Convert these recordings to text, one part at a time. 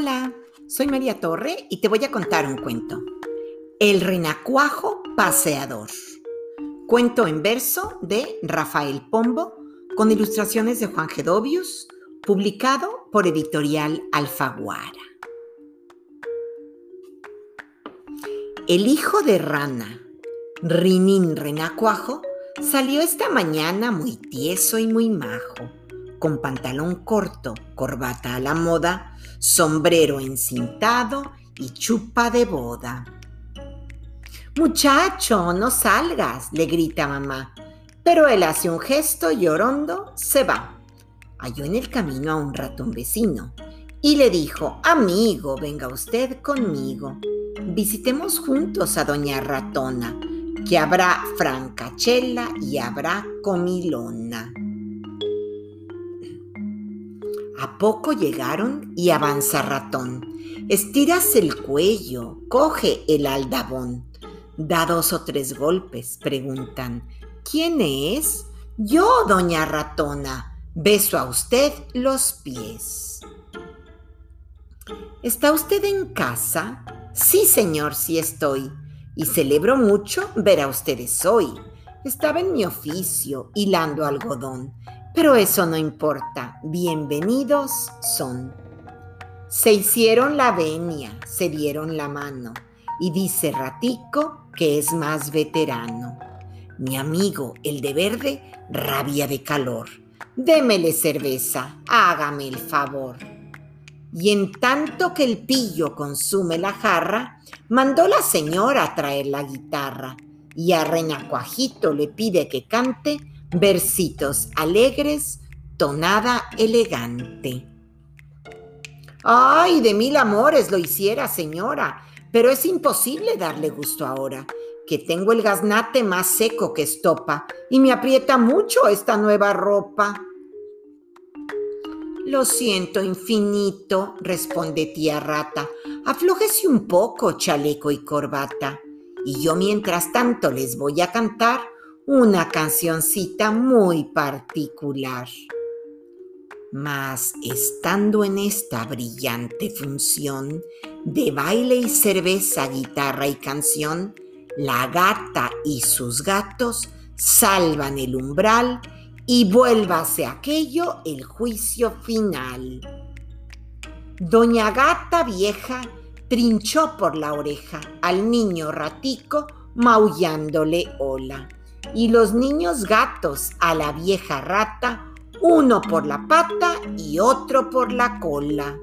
Hola, soy María Torre y te voy a contar un cuento. El renacuajo paseador. Cuento en verso de Rafael Pombo con ilustraciones de Juan Gedovius, publicado por Editorial Alfaguara. El hijo de rana, Rinín Renacuajo, salió esta mañana muy tieso y muy majo con pantalón corto, corbata a la moda, sombrero encintado y chupa de boda. Muchacho, no salgas, le grita mamá, pero él hace un gesto llorondo, se va. Halló en el camino a un ratón vecino y le dijo, amigo, venga usted conmigo. Visitemos juntos a doña ratona, que habrá francachela y habrá comilona. A poco llegaron y avanza ratón. Estiras el cuello, coge el aldabón. Da dos o tres golpes, preguntan. ¿Quién es? Yo, doña ratona. Beso a usted los pies. ¿Está usted en casa? Sí, señor, sí estoy. Y celebro mucho ver a ustedes hoy. Estaba en mi oficio, hilando algodón pero eso no importa, bienvenidos son. Se hicieron la venia, se dieron la mano, y dice Ratico que es más veterano. Mi amigo, el de verde, rabia de calor. Démele cerveza, hágame el favor. Y en tanto que el pillo consume la jarra, mandó la señora traer la guitarra y a Renacuajito le pide que cante versitos alegres, tonada elegante. Ay, de mil amores lo hiciera, señora, pero es imposible darle gusto ahora, que tengo el gaznate más seco que estopa y me aprieta mucho esta nueva ropa. Lo siento infinito, responde tía rata. Aflójese un poco, chaleco y corbata. Y yo mientras tanto les voy a cantar una cancioncita muy particular. Mas estando en esta brillante función de baile y cerveza, guitarra y canción, la gata y sus gatos salvan el umbral y vuélvase aquello el juicio final. Doña Gata Vieja trinchó por la oreja al niño ratico maullándole hola y los niños gatos a la vieja rata, uno por la pata y otro por la cola.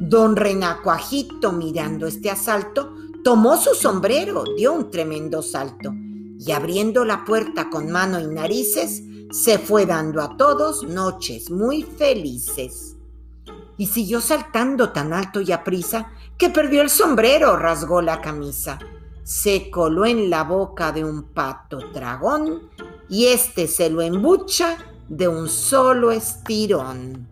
Don Renacuajito, mirando este asalto, tomó su sombrero, dio un tremendo salto y abriendo la puerta con mano y narices, se fue dando a todos noches muy felices. Y siguió saltando tan alto y aprisa que perdió el sombrero, rasgó la camisa se coló en la boca de un pato dragón y éste se lo embucha de un solo estirón.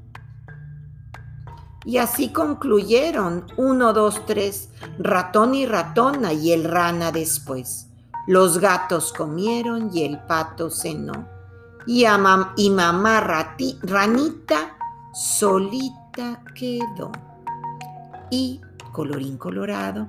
Y así concluyeron, uno, dos, tres, ratón y ratona y el rana después. Los gatos comieron y el pato cenó. Y, y mamá ranita solita quedó. Y, colorín colorado,